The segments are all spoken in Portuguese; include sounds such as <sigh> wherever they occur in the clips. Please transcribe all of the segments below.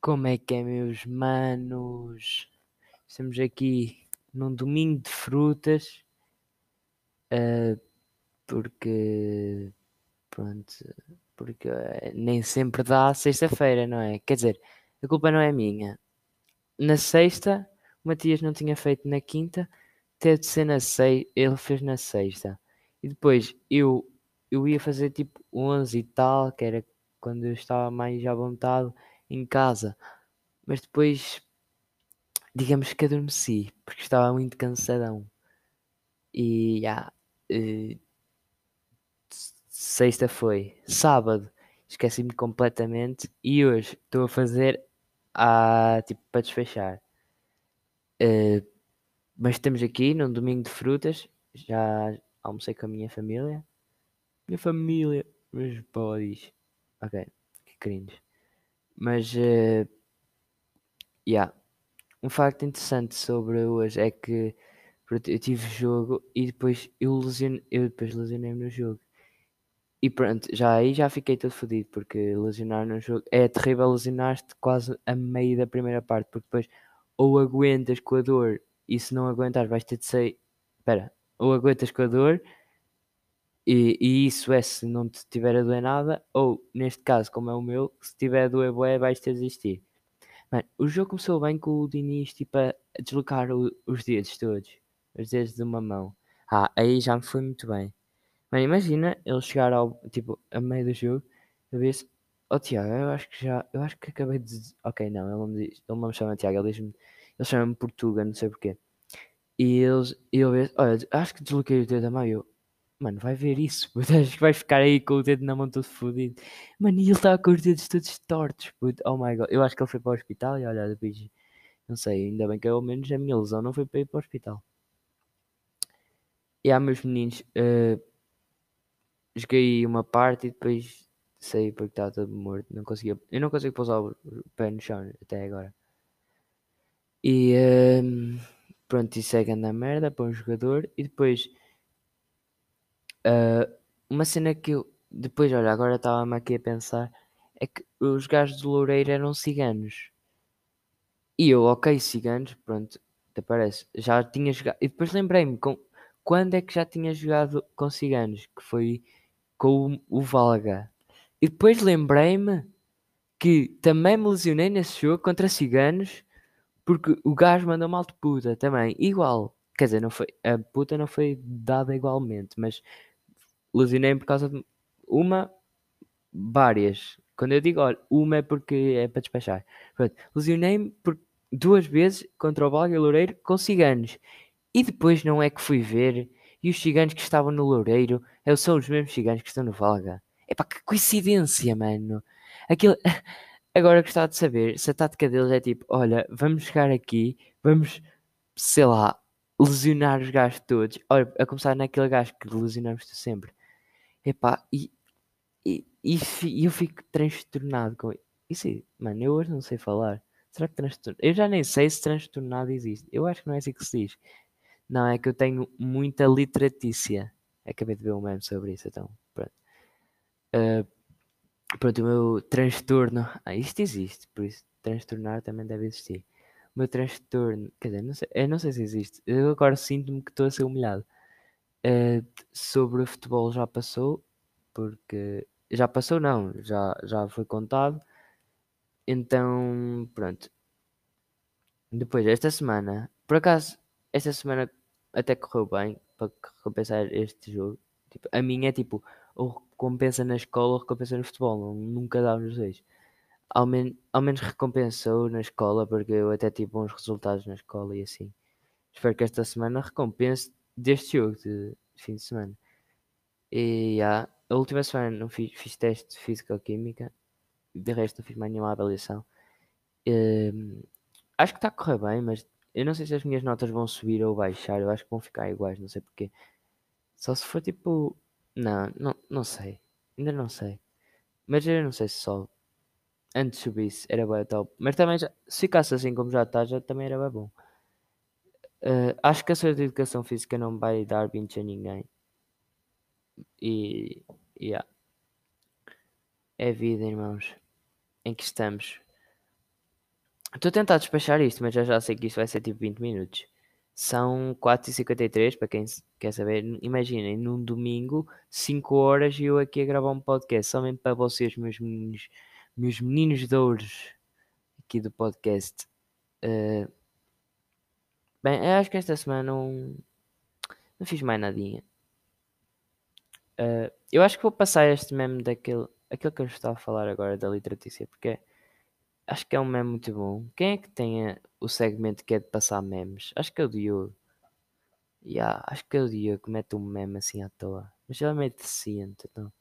Como é que é, meus manos? Estamos aqui num domingo de frutas, ah, porque pronto, porque eh, nem sempre dá sexta-feira, não é? Quer dizer, a culpa não é minha. Na sexta, Matias não tinha feito na quinta, teve de ser na sexta, ele fez na sexta. E depois eu, eu ia fazer tipo 11 e tal, que era quando eu estava mais à vontade em casa. Mas depois, digamos que adormeci, porque estava muito cansadão. E já, s- sexta foi. Sábado, esqueci-me completamente. E hoje estou a fazer ah, tipo para desfechar. Eh, mas estamos aqui num domingo de frutas. Já almocei com a minha família. Minha família, meus boys. Ok, que cringe. Mas, eh, yeah. Um facto interessante sobre hoje é que pronto, eu tive jogo e depois eu, lesion... eu depois lesionei-me no jogo. E pronto, já aí já fiquei todo fodido, porque lesionar no jogo é terrível lesionar-te quase a meio da primeira parte, porque depois ou aguentas com a dor e se não aguentar vais ter de sair. Espera, ou aguentas com a dor e, e isso é se não te tiver a doer nada, ou neste caso, como é o meu, se tiver a doer bué, vais ter de desistir. Mano, o jogo começou bem com o Diniz tipo a deslocar o- os dedos todos, os dedos de uma mão. Ah, aí já me foi muito bem. Mano, imagina ele chegar ao tipo a meio do jogo e ver-se, oh Tiago, eu acho que já, eu acho que acabei de. des-" Ok, não, ele não me diz, ele não me chama Tiago, ele diz-me, ele chama-me Portuga, não sei porquê. E eles, e vê, olha, acho que desloquei o dedo da mão. E eu, mano, vai ver isso, <laughs> puto, acho que vai ficar aí com o dedo na mão todo fodido. Mano, e ele estava com os dedos todos tortos, puto, oh my god. Eu acho que ele foi para o hospital e olha, depois, não sei, ainda bem que ao menos a minha lesão não foi para ir para o hospital. E há meus meninos, eh, joguei uma parte e depois saí porque estava todo morto. Não conseguia, eu não consigo pousar o pé no chão até agora. E ehm, pronto, isso é grande merda para um jogador. E depois, ah, uma cena que eu, depois, olha, agora estava-me aqui a pensar, é que os gajos do Loureiro eram ciganos. E eu, ok, ciganos, pronto, até parece, já tinha jogado. E depois lembrei-me, com, quando é que já tinha jogado com ciganos? Que foi com o Valga. E depois lembrei-me que também me lesionei nesse jogo contra ciganos, porque o gajo mandou mal de puta também, igual. Quer dizer, não foi, a puta não foi dada igualmente, mas lesionei-me por causa de uma, várias. Quando eu digo, olha, uma é porque é para despachar. Lesionei-me por duas vezes contra o Valga e o Loureiro com ciganos. E depois não é que fui ver e os ciganos que estavam no Loureiro eh, são os mesmos ciganos que estão no Valga. Epá, que coincidência, mano. Aquilo... <laughs> Agora gostava de saber se a tática deles é tipo, olha, vamos chegar aqui, vamos, sei lá, lesionar os gajos todos. Olha, a começar naquele gajo que lesionamos sempre. Epá, e, e, e fi- eu fico transtornado com isso. Mano, eu hoje não sei falar. Será que transtorno? Eu já nem sei se transtornado existe. Eu acho que não é assim que se diz. Não, é que eu tenho muita literatícia. Acabei de ver um meme sobre isso, então, Ah, pronto, o meu transtorno. Ah, isto existe, por isso, transtornar também deve existir. O meu transtorno, quer dizer, não sei, eu não sei se existe. Eu agora sinto-me que estou a ser humilhado. Ah, sobre o futebol já passou, porque. Já passou, não, já, já foi contado. Então, pronto. Depois, esta semana, por acaso, esta semana até correu bem para recompensar este jogo. Tipo, a minha é tipo, ou recompensa na escola ou recompensa no futebol, nunca dá nos dois. Ao, men ao menos recompensou na escola, porque eu até tive bons resultados na escola e assim. Espero que esta semana recompense deste jogo de fim de semana. E já, a última semana não fiz, fiz teste de física-química, de resto não fiz mais nenhuma avaliação. Hum, acho que está a correr bem, mas eu não sei se as minhas notas vão subir ou baixar. Eu acho que vão ficar iguais, não sei porquê. Só se for tipo. Não, não, não sei. Ainda não sei. Mas eu não sei se só antes subisse era bem top. Mas também já- se ficasse assim como já está, já também era bem bom. Eh, acho que a sua educação física não vai dar 20 a ninguém. E. Yeah. É vida, irmãos. Em que estamos. Estou a tentar despachar isto, mas já já sei que isto vai ser tipo 20 minutos. São 4h53, para quem quer saber. Imaginem, num domingo, 5 horas e eu aqui a gravar um podcast. Somente para vocês, meus meninos, meus meninos de aqui do podcast. Eh, bem, eu acho que esta semana não, não fiz mais nadinha. Eh, eu acho que vou passar este meme daquele aquele que eu estava a falar agora da literatícia, porque acho que é um meme muito bom. Quem é que tem eh, o segmento que é de passar memes? Acho que é o Diogo. Yeah, acho que é o Diogo que mete um meme assim à toa. Mas ele é meio deficiente, então.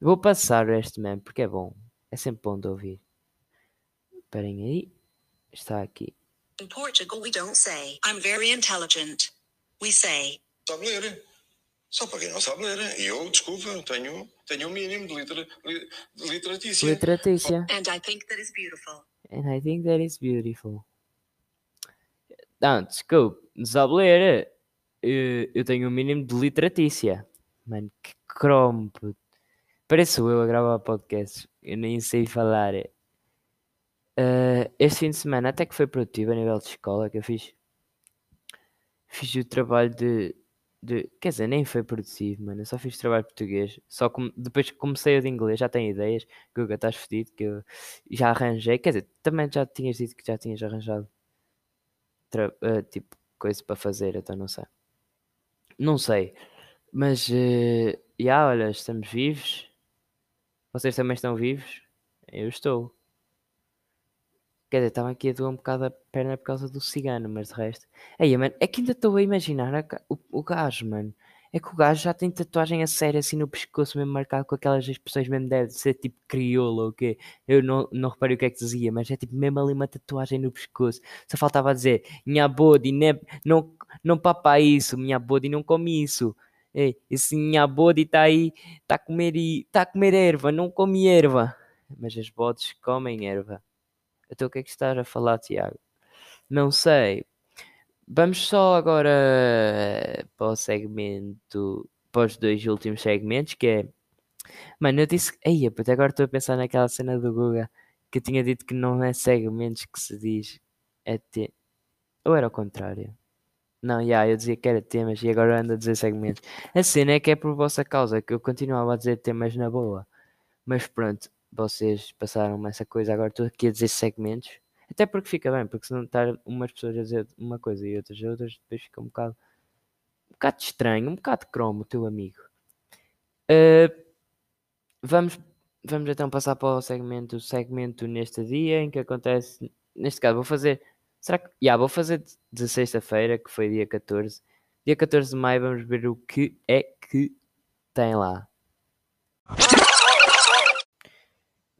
Vou passar este meme porque é bom. É sempre bom de ouvir. Esperem aí. Está aqui. In Portugal, we don't say, I'm very intelligent. We say, sabe ler. Só para quem não sabe ler. E eu, desculpa, tenho, tenho um mínimo de, litera, li- de literatícia. Literatícia. and I think that is beautiful. And I think that is beautiful. Não, desculpe. Não sabe ler. Eu, eu tenho um mínimo de literatícia. Mano, que cromo, puto. Pareço eu a gravar podcasts. Eu nem sei falar. Eh, este fim de semana até que foi produtivo a nível de escola que eu fiz. Fiz o trabalho de, de. Quer dizer, nem foi produtivo, mano. Eu só fiz trabalho português. Só como, depois que comecei o de inglês, já tenho ideias. Guga, estás fedido, que eu já arranjei. Quer dizer, também já tinhas dito que já tinhas arranjado tra- eh, tipo coisa para fazer, então não sei. Não sei. Mas, eh, já, olha, estamos vivos. Vocês também estão vivos? Eu estou. Quer dizer, estava aqui a doer um bocado a perna por causa do cigano, mas de resto. Aí, mano, é que ainda estou a imaginar a o, o gajo, mano. É que o gajo já tem tatuagem a sério assim no pescoço, mesmo marcado com aquelas expressões mesmo, deve ser tipo crioulo ou quê. Eu não, não reparei o que é que dizia, mas é tipo mesmo ali uma tatuagem no pescoço. Só faltava dizer, minha body, né, não, não papa isso, minha body não come isso. Ei, esse minha body está aí, está a comer, tá a comer erva, não come erva. Mas as bodes comem erva. Então o que é que estás a falar, Tiago? Não sei. Vamos só agora eh, para o segmento, para os dois últimos segmentos, que é. Mano, eu disse. Ei, até agora estou a pensar naquela cena do Guga que tinha dito que não é segmentos que se diz, é te... Ou era ao contrário? Não, já, eu dizia que era temas e agora ando a dizer segmentos. A cena é que é por vossa causa que eu continuava a dizer temas na boa. Mas pronto, vocês passaram essa coisa, agora estou aqui a dizer segmentos. Até porque fica bem, porque se não estar umas pessoas a dizer uma coisa e outras outras, depois fica um bocado, um bocado estranho, um bocado cromo, o teu amigo. Uh, vamos, vamos então passar para o segmento, segmento neste dia em que acontece, neste caso vou fazer, será que, já, vou fazer de sexta-feira, que foi dia 14. Dia 14 de maio vamos ver o que é que tem lá.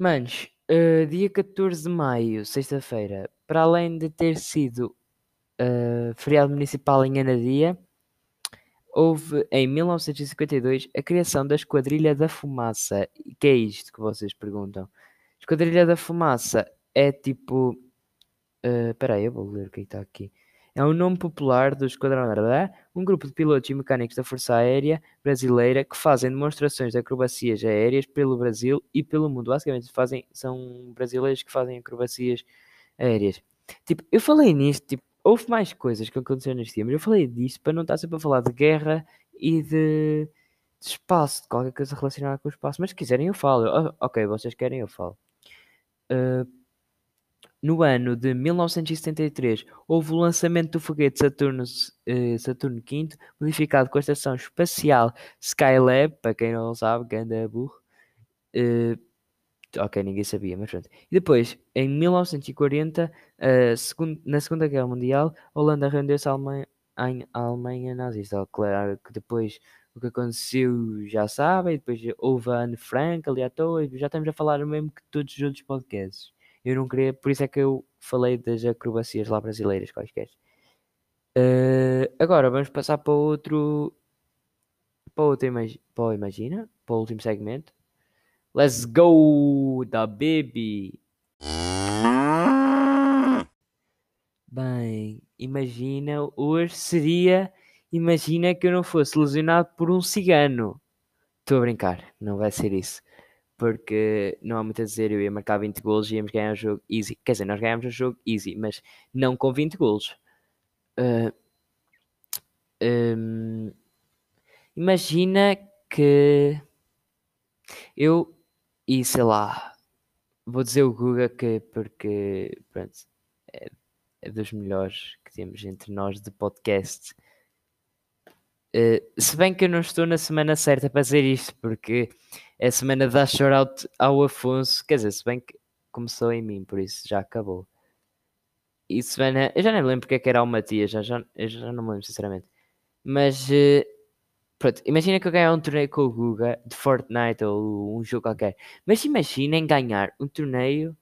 Manos, eh, dia 14 de maio, sexta-feira, para além de ter sido eh, feriado municipal em Anadia, houve em 1952 a criação da Esquadrilha da Fumaça. E que é isto que vocês perguntam? Esquadrilha da Fumaça é tipo. eh, Espera aí, eu vou ler o que está aqui. É um nome popular do Esquadrão Arda, um grupo de pilotos e mecânicos da Força Aérea Brasileira que fazem demonstrações de acrobacias aéreas pelo Brasil e pelo mundo. Basicamente, fazem, são brasileiros que fazem acrobacias aéreas. Tipo, eu falei nisto, tipo, houve mais coisas que aconteceram neste dia, mas eu falei disto para não estar sempre a falar de guerra e de, de espaço, de qualquer coisa relacionada com o espaço. Mas se quiserem, eu falo. Ah, ok, vocês querem, eu falo. Ah, no ano de 1973, houve o lançamento do foguete Saturno, eh, Saturno V, modificado com a estação espacial Skylab, para quem não sabe, ganda burro. Eh, ok, ninguém sabia, mas pronto. E depois, em 1940, eh, segun- na Segunda Guerra Mundial, a Holanda rendeu-se à Alemanha, Alemanha nazista. Claro que depois o que aconteceu já sabem, depois houve a Anne Frank ali à toa, já estamos a falar o mesmo que todos os outros podcasts. Eu não queria, por isso é que eu falei das acrobacias lá brasileiras quaisquer. Eh, agora vamos passar para outro. Para outro imagi- para Imagina, para o último segmento. Let's go da baby! Bem, imagina, hoje seria. Imagina que eu não fosse lesionado por um cigano. Estou a brincar, não vai ser isso. Porque não há muito a dizer, eu ia marcar 20 golos e íamos ganhar o jogo easy. Quer dizer, nós ganhámos o jogo easy, mas não com 20 golos. Ah, hum, imagina que eu e sei lá, vou dizer o Guga que porque pronto, é, é dos melhores que temos entre nós de podcast. Eh, se bem que eu não estou na semana certa para dizer isto, porque é a semana de dar shout-out ao Afonso, quer dizer, se bem que começou em mim, por isso já acabou. E semana, eu já nem me lembro porque é que era o Matias, já, já, já não me lembro sinceramente. Mas eh, pronto, imagina que eu ganhar um torneio com o Guga de Fortnite ou um jogo qualquer. Mas imaginem ganhar um torneio,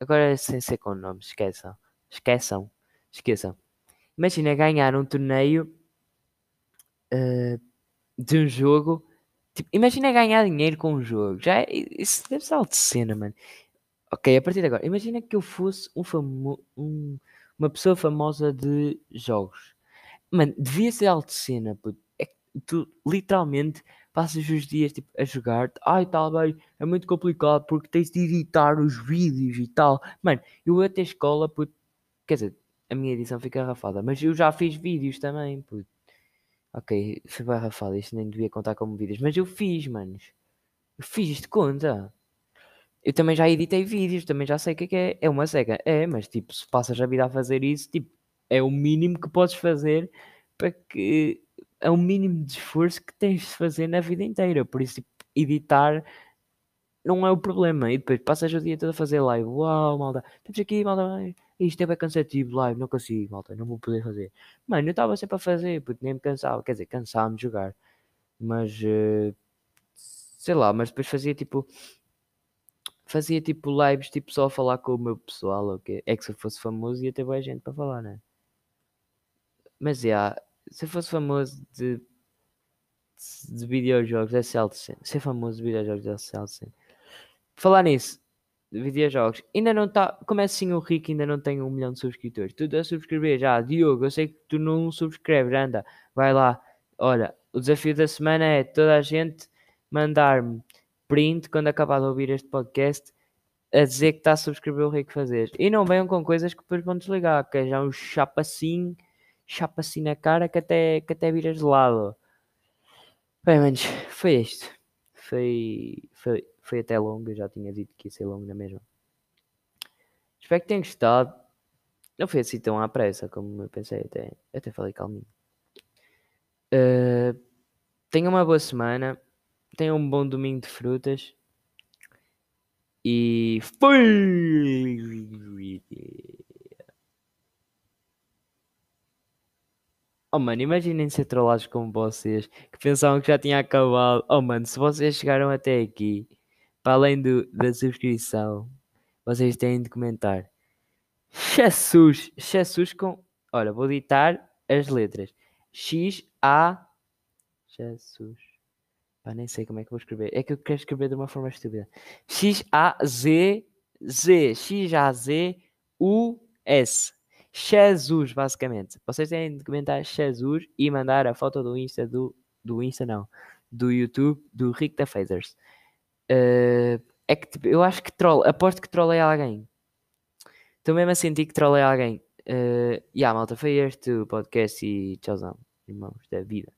agora sem ser com nomes, esqueçam, esqueçam, esqueçam. Imagina ganhar um torneio eh, de um jogo. Tipo, imagina ganhar dinheiro com um jogo. Já é- isso deve ser algo de cena, mano. Ok, a partir de agora, imagina que eu fosse um famo um- uma pessoa famosa de jogos. Mano, devia ser algo de cena, puto. É que tu literalmente passas os dias tipo, a jogar. Ai, tal, bem, é muito complicado porque tens de editar os vídeos e tal. Mano, eu até escola, puto. Quer dizer, a minha edição fica arrafada, mas eu já fiz vídeos também, puto. Ok, foi arrafado, isto nem devia contar como vídeos, mas eu fiz, manos. Eu fiz isto conta. Eu também já editei vídeos, também já sei o que é que é. É uma seca. É, mas tipo, se passas a vida a fazer isso, tipo, é o mínimo que podes fazer para que. É o mínimo de esforço que tens de fazer na vida inteira. Por isso, tipo, editar não é o problema. E depois passas o dia todo a fazer live. Uau, malta, estamos aqui, malta. Isto é bem cansativo, live, não consigo, malta, não vou poder fazer. Mano, eu estava sempre a fazer, porque nem me cansava. Quer dizer, cansava-me de jogar. Mas, eh, sei lá, mas depois fazia tipo fazia tipo lives, tipo só a falar com o meu pessoal, ok? É que se eu fosse famoso ia ter boa gente para falar, né? Mas já, se eu fosse famoso de, de videojogos, é cena. Ser famoso de videojogos é cena. Falar nisso, videojogos, ainda não está. Como é assim o Rico ainda não tem um milhão de subscritores? Tu a subscrever já, Diogo, eu sei que tu não subscreves, anda, vai lá. Olha, o desafio da semana é toda a gente mandar-me print quando acabar de ouvir este podcast a dizer que está a subscrever o Rico Fazer. E não venham com coisas que depois vão desligar, que é já um chapa assim, chapa assim na cara que até, que até viras de lado. Bem, manos, foi isto. Foi, foi, foi até longo, eu já tinha dito que ia ser longo na mesma. Espero que tenham gostado. Não foi assim tão à pressa como eu pensei, até, até falei calminho. Uh, tenham uma boa semana. Tenham um bom domingo de frutas. E foi! Oh mano, imaginem ser trollados como vocês que pensavam que já tinha acabado. Oh mano, se vocês chegaram até aqui, para além do, da subscrição, vocês têm de comentar. Jesus, Jesus com. Olha, vou ditar as letras. X A Jesus. Pá, nem sei como é que vou escrever. É que eu quero escrever de uma forma estúpida. X A Z Z X A Z U S. Jesus, basicamente. Vocês têm de comentar Jesus e mandar a foto do Insta do, do Insta não, do YouTube do Rick da Phasers. Eh, é que tipo, eu acho que troll, aposto que trolei alguém. Estou mesmo a sentir que trolei alguém. Uh, yeah, malta, foi este o podcast e tchauzão, irmãos da vida.